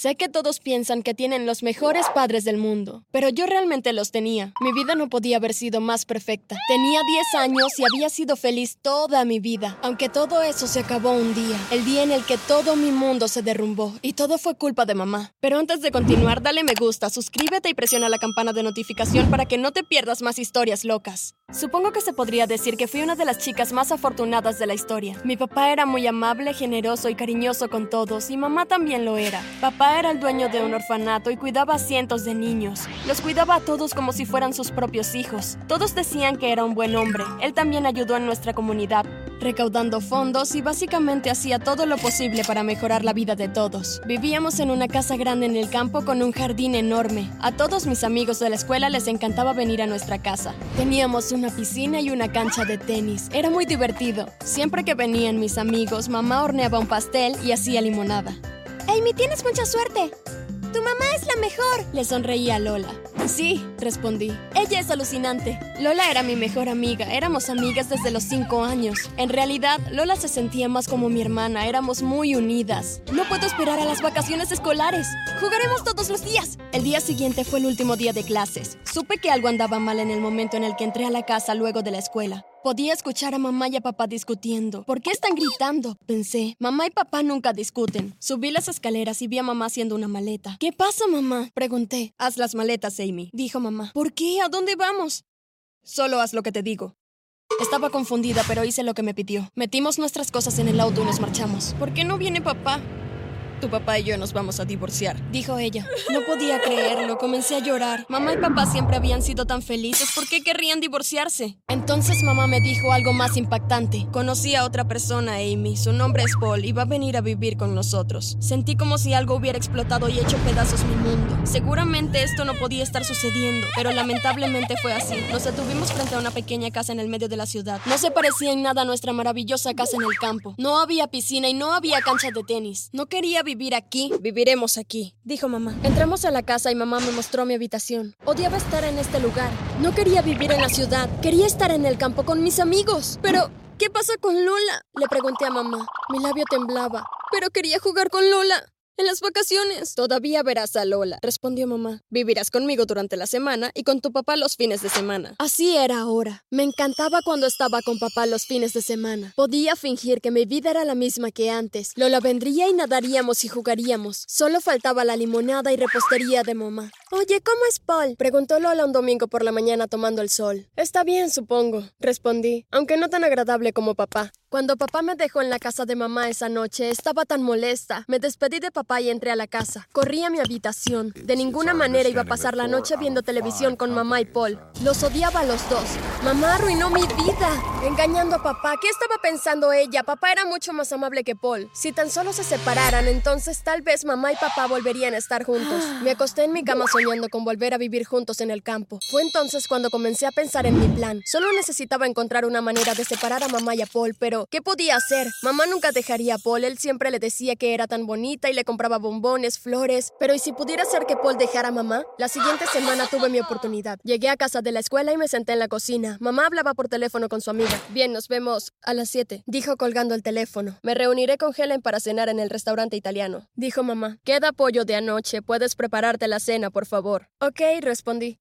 Sé que todos piensan que tienen los mejores padres del mundo, pero yo realmente los tenía. Mi vida no podía haber sido más perfecta. Tenía 10 años y había sido feliz toda mi vida, aunque todo eso se acabó un día, el día en el que todo mi mundo se derrumbó y todo fue culpa de mamá. Pero antes de continuar, dale me gusta, suscríbete y presiona la campana de notificación para que no te pierdas más historias locas. Supongo que se podría decir que fui una de las chicas más afortunadas de la historia. Mi papá era muy amable, generoso y cariñoso con todos, y mamá también lo era. Papá era el dueño de un orfanato y cuidaba a cientos de niños. Los cuidaba a todos como si fueran sus propios hijos. Todos decían que era un buen hombre. Él también ayudó en nuestra comunidad, recaudando fondos y básicamente hacía todo lo posible para mejorar la vida de todos. Vivíamos en una casa grande en el campo con un jardín enorme. A todos mis amigos de la escuela les encantaba venir a nuestra casa. Teníamos una piscina y una cancha de tenis. Era muy divertido. Siempre que venían mis amigos, mamá horneaba un pastel y hacía limonada. Amy, tienes mucha suerte. Tu mamá es la mejor. Le sonreía Lola. Sí, respondí. Ella es alucinante. Lola era mi mejor amiga. Éramos amigas desde los cinco años. En realidad, Lola se sentía más como mi hermana. Éramos muy unidas. No puedo esperar a las vacaciones escolares. Jugaremos todos los días. El día siguiente fue el último día de clases. Supe que algo andaba mal en el momento en el que entré a la casa luego de la escuela. Podía escuchar a mamá y a papá discutiendo. ¿Por qué están gritando? Pensé. Mamá y papá nunca discuten. Subí las escaleras y vi a mamá haciendo una maleta. ¿Qué pasa, mamá? Pregunté. Haz las maletas, Amy, dijo mamá. ¿Por qué? ¿A dónde vamos? Solo haz lo que te digo. Estaba confundida, pero hice lo que me pidió. Metimos nuestras cosas en el auto y nos marchamos. ¿Por qué no viene papá? Tu papá y yo nos vamos a divorciar, dijo ella. No podía creerlo, comencé a llorar. Mamá y papá siempre habían sido tan felices, ¿por qué querrían divorciarse? Entonces mamá me dijo algo más impactante. Conocí a otra persona, Amy, su nombre es Paul y va a venir a vivir con nosotros. Sentí como si algo hubiera explotado y hecho pedazos mi mundo. Seguramente esto no podía estar sucediendo, pero lamentablemente fue así. Nos detuvimos frente a una pequeña casa en el medio de la ciudad. No se parecía en nada a nuestra maravillosa casa en el campo. No había piscina y no había cancha de tenis. No quería vivir aquí, viviremos aquí, dijo mamá. Entramos a la casa y mamá me mostró mi habitación. Odiaba estar en este lugar. No quería vivir en la ciudad, quería estar en el campo con mis amigos. Pero, ¿qué pasa con Lola? Le pregunté a mamá. Mi labio temblaba, pero quería jugar con Lola. En las vacaciones. Todavía verás a Lola, respondió mamá. Vivirás conmigo durante la semana y con tu papá los fines de semana. Así era ahora. Me encantaba cuando estaba con papá los fines de semana. Podía fingir que mi vida era la misma que antes. Lola vendría y nadaríamos y jugaríamos. Solo faltaba la limonada y repostería de mamá. Oye, ¿cómo es Paul? Preguntó Lola un domingo por la mañana tomando el sol. Está bien, supongo, respondí, aunque no tan agradable como papá. Cuando papá me dejó en la casa de mamá esa noche, estaba tan molesta. Me despedí de papá y entré a la casa. Corrí a mi habitación. De ninguna manera iba a pasar la noche viendo televisión con mamá y Paul. Los odiaba a los dos. Mamá arruinó mi vida. Engañando a papá. ¿Qué estaba pensando ella? Papá era mucho más amable que Paul. Si tan solo se separaran, entonces tal vez mamá y papá volverían a estar juntos. Me acosté en mi cama soñando con volver a vivir juntos en el campo. Fue entonces cuando comencé a pensar en mi plan. Solo necesitaba encontrar una manera de separar a mamá y a Paul, pero ¿qué podía hacer? Mamá nunca dejaría a Paul. Él siempre le decía que era tan bonita y le compraba bombones, flores. Pero ¿y si pudiera ser que Paul dejara a mamá? La siguiente semana tuve mi oportunidad. Llegué a casa de la escuela y me senté en la cocina. Mamá hablaba por teléfono con su amiga. Bien, nos vemos a las 7, dijo colgando el teléfono. Me reuniré con Helen para cenar en el restaurante italiano, dijo mamá. Queda pollo de anoche. Puedes prepararte la cena, por favor. Ok, respondí.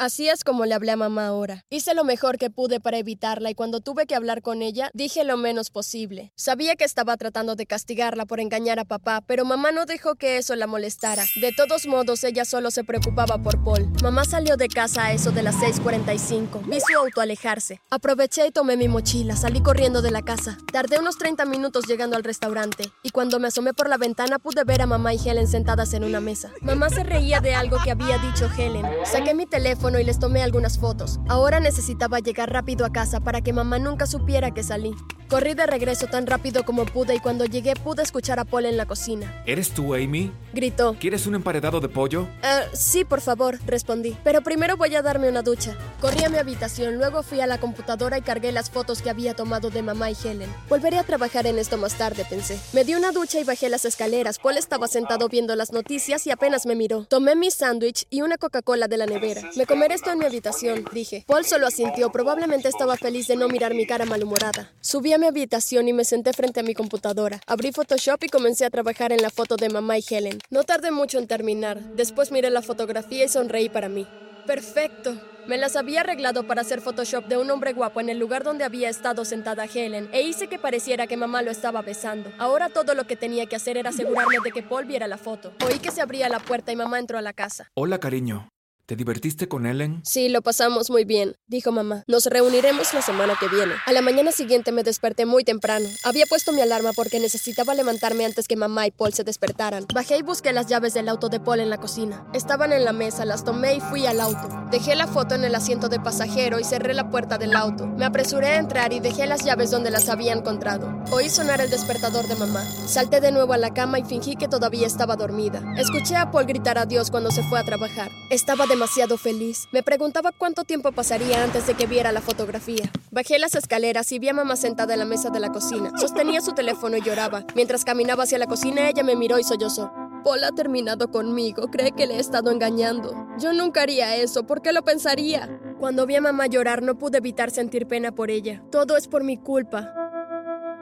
Así es como le hablé a mamá ahora. Hice lo mejor que pude para evitarla y cuando tuve que hablar con ella, dije lo menos posible. Sabía que estaba tratando de castigarla por engañar a papá, pero mamá no dejó que eso la molestara. De todos modos, ella solo se preocupaba por Paul. Mamá salió de casa a eso de las 6:45. Vi su auto alejarse. Aproveché y tomé mi mochila. Salí corriendo de la casa. Tardé unos 30 minutos llegando al restaurante y cuando me asomé por la ventana pude ver a mamá y Helen sentadas en una mesa. Mamá se reía de algo que había dicho Helen. Saqué mi teléfono y les tomé algunas fotos. Ahora necesitaba llegar rápido a casa para que mamá nunca supiera que salí. Corrí de regreso tan rápido como pude y cuando llegué pude escuchar a Paul en la cocina. ¿Eres tú, Amy? Gritó. ¿Quieres un emparedado de pollo? "Ah, sí, por favor, respondí. Pero primero voy a darme una ducha. Corrí a mi habitación, luego fui a la computadora y cargué las fotos que había tomado de mamá y Helen. Volveré a trabajar en esto más tarde, pensé. Me di una ducha y bajé las escaleras. Paul estaba sentado viendo las noticias y apenas me miró. Tomé mi sándwich y una Coca-Cola de la nevera. Me comeré esto en mi habitación, dije. Paul solo asintió, probablemente estaba feliz de no mirar mi cara malhumorada. Subí a mi habitación y me senté frente a mi computadora. Abrí Photoshop y comencé a trabajar en la foto de mamá y Helen. No tardé mucho en terminar. Después miré la fotografía y sonreí para mí. Perfecto. Me las había arreglado para hacer Photoshop de un hombre guapo en el lugar donde había estado sentada Helen e hice que pareciera que mamá lo estaba besando. Ahora todo lo que tenía que hacer era asegurarme de que Paul viera la foto. Oí que se abría la puerta y mamá entró a la casa. Hola, cariño. ¿Te divertiste con Ellen? Sí, lo pasamos muy bien, dijo mamá. Nos reuniremos la semana que viene. A la mañana siguiente me desperté muy temprano. Había puesto mi alarma porque necesitaba levantarme antes que mamá y Paul se despertaran. Bajé y busqué las llaves del auto de Paul en la cocina. Estaban en la mesa, las tomé y fui al auto. Dejé la foto en el asiento de pasajero y cerré la puerta del auto. Me apresuré a entrar y dejé las llaves donde las había encontrado. Oí sonar el despertador de mamá. Salté de nuevo a la cama y fingí que todavía estaba dormida. Escuché a Paul gritar adiós cuando se fue a trabajar. Estaba demasiado feliz. Me preguntaba cuánto tiempo pasaría antes de que viera la fotografía. Bajé las escaleras y vi a mamá sentada en la mesa de la cocina. Sostenía su teléfono y lloraba. Mientras caminaba hacia la cocina, ella me miró y sollozó. Paul ha terminado conmigo, cree que le he estado engañando. Yo nunca haría eso, ¿por qué lo pensaría? Cuando vi a mamá llorar no pude evitar sentir pena por ella. Todo es por mi culpa.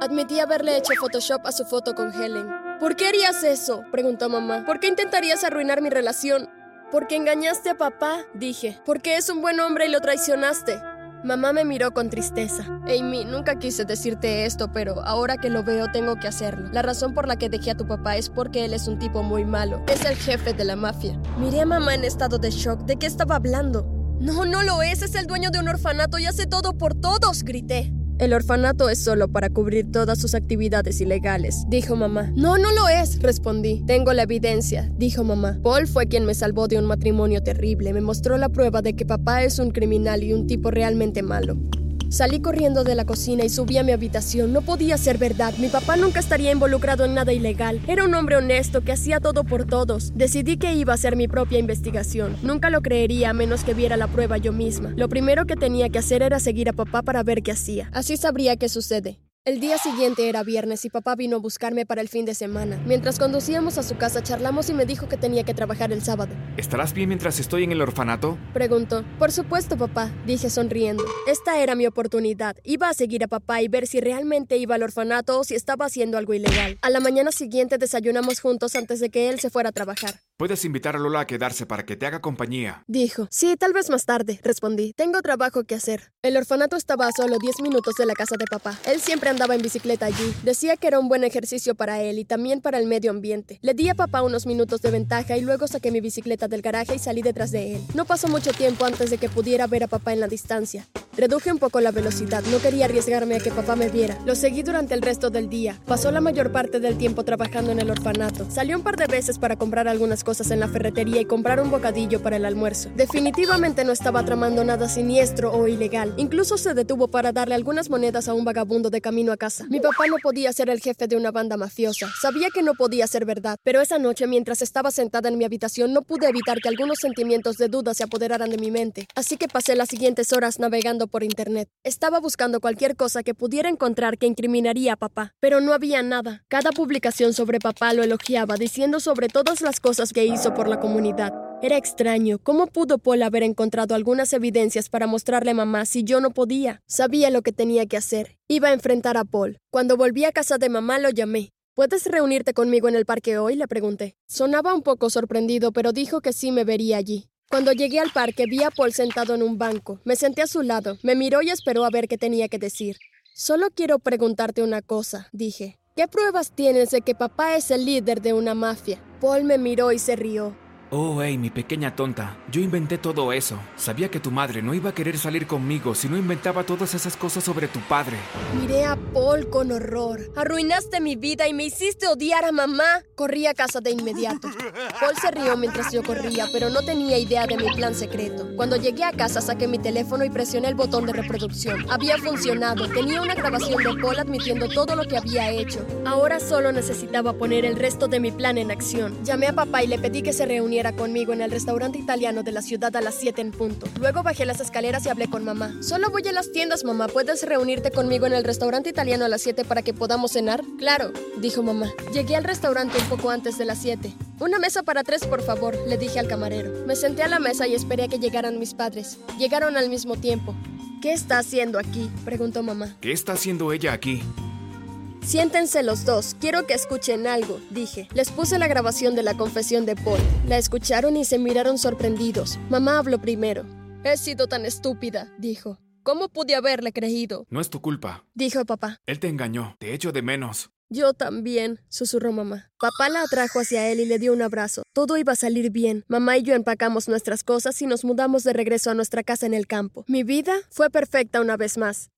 Admití haberle hecho Photoshop a su foto con Helen. ¿Por qué harías eso? preguntó mamá. ¿Por qué intentarías arruinar mi relación? Porque engañaste a papá, dije. Porque es un buen hombre y lo traicionaste. Mamá me miró con tristeza. Amy, nunca quise decirte esto, pero ahora que lo veo tengo que hacerlo. La razón por la que dejé a tu papá es porque él es un tipo muy malo. Es el jefe de la mafia. Miré a mamá en estado de shock. ¿De qué estaba hablando? No, no lo es. Es el dueño de un orfanato y hace todo por todos, grité. El orfanato es solo para cubrir todas sus actividades ilegales, dijo mamá. No, no lo es, respondí. Tengo la evidencia, dijo mamá. Paul fue quien me salvó de un matrimonio terrible. Me mostró la prueba de que papá es un criminal y un tipo realmente malo. Salí corriendo de la cocina y subí a mi habitación. No podía ser verdad. Mi papá nunca estaría involucrado en nada ilegal. Era un hombre honesto que hacía todo por todos. Decidí que iba a hacer mi propia investigación. Nunca lo creería a menos que viera la prueba yo misma. Lo primero que tenía que hacer era seguir a papá para ver qué hacía. Así sabría qué sucede. El día siguiente era viernes y papá vino a buscarme para el fin de semana. Mientras conducíamos a su casa charlamos y me dijo que tenía que trabajar el sábado. ¿Estarás bien mientras estoy en el orfanato? Preguntó. Por supuesto, papá, dije sonriendo. Esta era mi oportunidad. Iba a seguir a papá y ver si realmente iba al orfanato o si estaba haciendo algo ilegal. A la mañana siguiente desayunamos juntos antes de que él se fuera a trabajar. Puedes invitar a Lola a quedarse para que te haga compañía. Dijo. Sí, tal vez más tarde, respondí. Tengo trabajo que hacer. El orfanato estaba a solo 10 minutos de la casa de papá. Él siempre andaba en bicicleta allí. Decía que era un buen ejercicio para él y también para el medio ambiente. Le di a papá unos minutos de ventaja y luego saqué mi bicicleta del garaje y salí detrás de él. No pasó mucho tiempo antes de que pudiera ver a papá en la distancia. Reduje un poco la velocidad, no quería arriesgarme a que papá me viera. Lo seguí durante el resto del día. Pasó la mayor parte del tiempo trabajando en el orfanato. Salió un par de veces para comprar algunas cosas en la ferretería y comprar un bocadillo para el almuerzo. Definitivamente no estaba tramando nada siniestro o ilegal. Incluso se detuvo para darle algunas monedas a un vagabundo de camino a casa. Mi papá no podía ser el jefe de una banda mafiosa. Sabía que no podía ser verdad, pero esa noche mientras estaba sentada en mi habitación no pude evitar que algunos sentimientos de duda se apoderaran de mi mente. Así que pasé las siguientes horas navegando por internet. Estaba buscando cualquier cosa que pudiera encontrar que incriminaría a papá, pero no había nada. Cada publicación sobre papá lo elogiaba, diciendo sobre todas las cosas que hizo por la comunidad. Era extraño. ¿Cómo pudo Paul haber encontrado algunas evidencias para mostrarle a mamá si yo no podía? Sabía lo que tenía que hacer. Iba a enfrentar a Paul. Cuando volví a casa de mamá lo llamé. ¿Puedes reunirte conmigo en el parque hoy? le pregunté. Sonaba un poco sorprendido, pero dijo que sí me vería allí. Cuando llegué al parque vi a Paul sentado en un banco. Me senté a su lado, me miró y esperó a ver qué tenía que decir. Solo quiero preguntarte una cosa, dije. ¿Qué pruebas tienes de que papá es el líder de una mafia? Paul me miró y se rió. Oh, hey, mi pequeña tonta. Yo inventé todo eso. Sabía que tu madre no iba a querer salir conmigo si no inventaba todas esas cosas sobre tu padre. Miré a Paul con horror. Arruinaste mi vida y me hiciste odiar a mamá. Corrí a casa de inmediato. Paul se rió mientras yo corría, pero no tenía idea de mi plan secreto. Cuando llegué a casa saqué mi teléfono y presioné el botón de reproducción. Había funcionado. Tenía una grabación de Paul admitiendo todo lo que había hecho. Ahora solo necesitaba poner el resto de mi plan en acción. Llamé a papá y le pedí que se reuniera conmigo en el restaurante italiano de la ciudad a las 7 en punto. Luego bajé las escaleras y hablé con mamá. Solo voy a las tiendas, mamá. ¿Puedes reunirte conmigo en el restaurante italiano a las 7 para que podamos cenar? Claro, dijo mamá. Llegué al restaurante un poco antes de las 7. Una mesa para tres, por favor, le dije al camarero. Me senté a la mesa y esperé a que llegaran mis padres. Llegaron al mismo tiempo. ¿Qué está haciendo aquí? preguntó mamá. ¿Qué está haciendo ella aquí? Siéntense los dos, quiero que escuchen algo, dije. Les puse la grabación de la confesión de Paul. La escucharon y se miraron sorprendidos. Mamá habló primero. He sido tan estúpida, dijo. ¿Cómo pude haberle creído? No es tu culpa, dijo papá. Él te engañó, te echo de menos. Yo también, susurró mamá. Papá la atrajo hacia él y le dio un abrazo. Todo iba a salir bien. Mamá y yo empacamos nuestras cosas y nos mudamos de regreso a nuestra casa en el campo. Mi vida fue perfecta una vez más.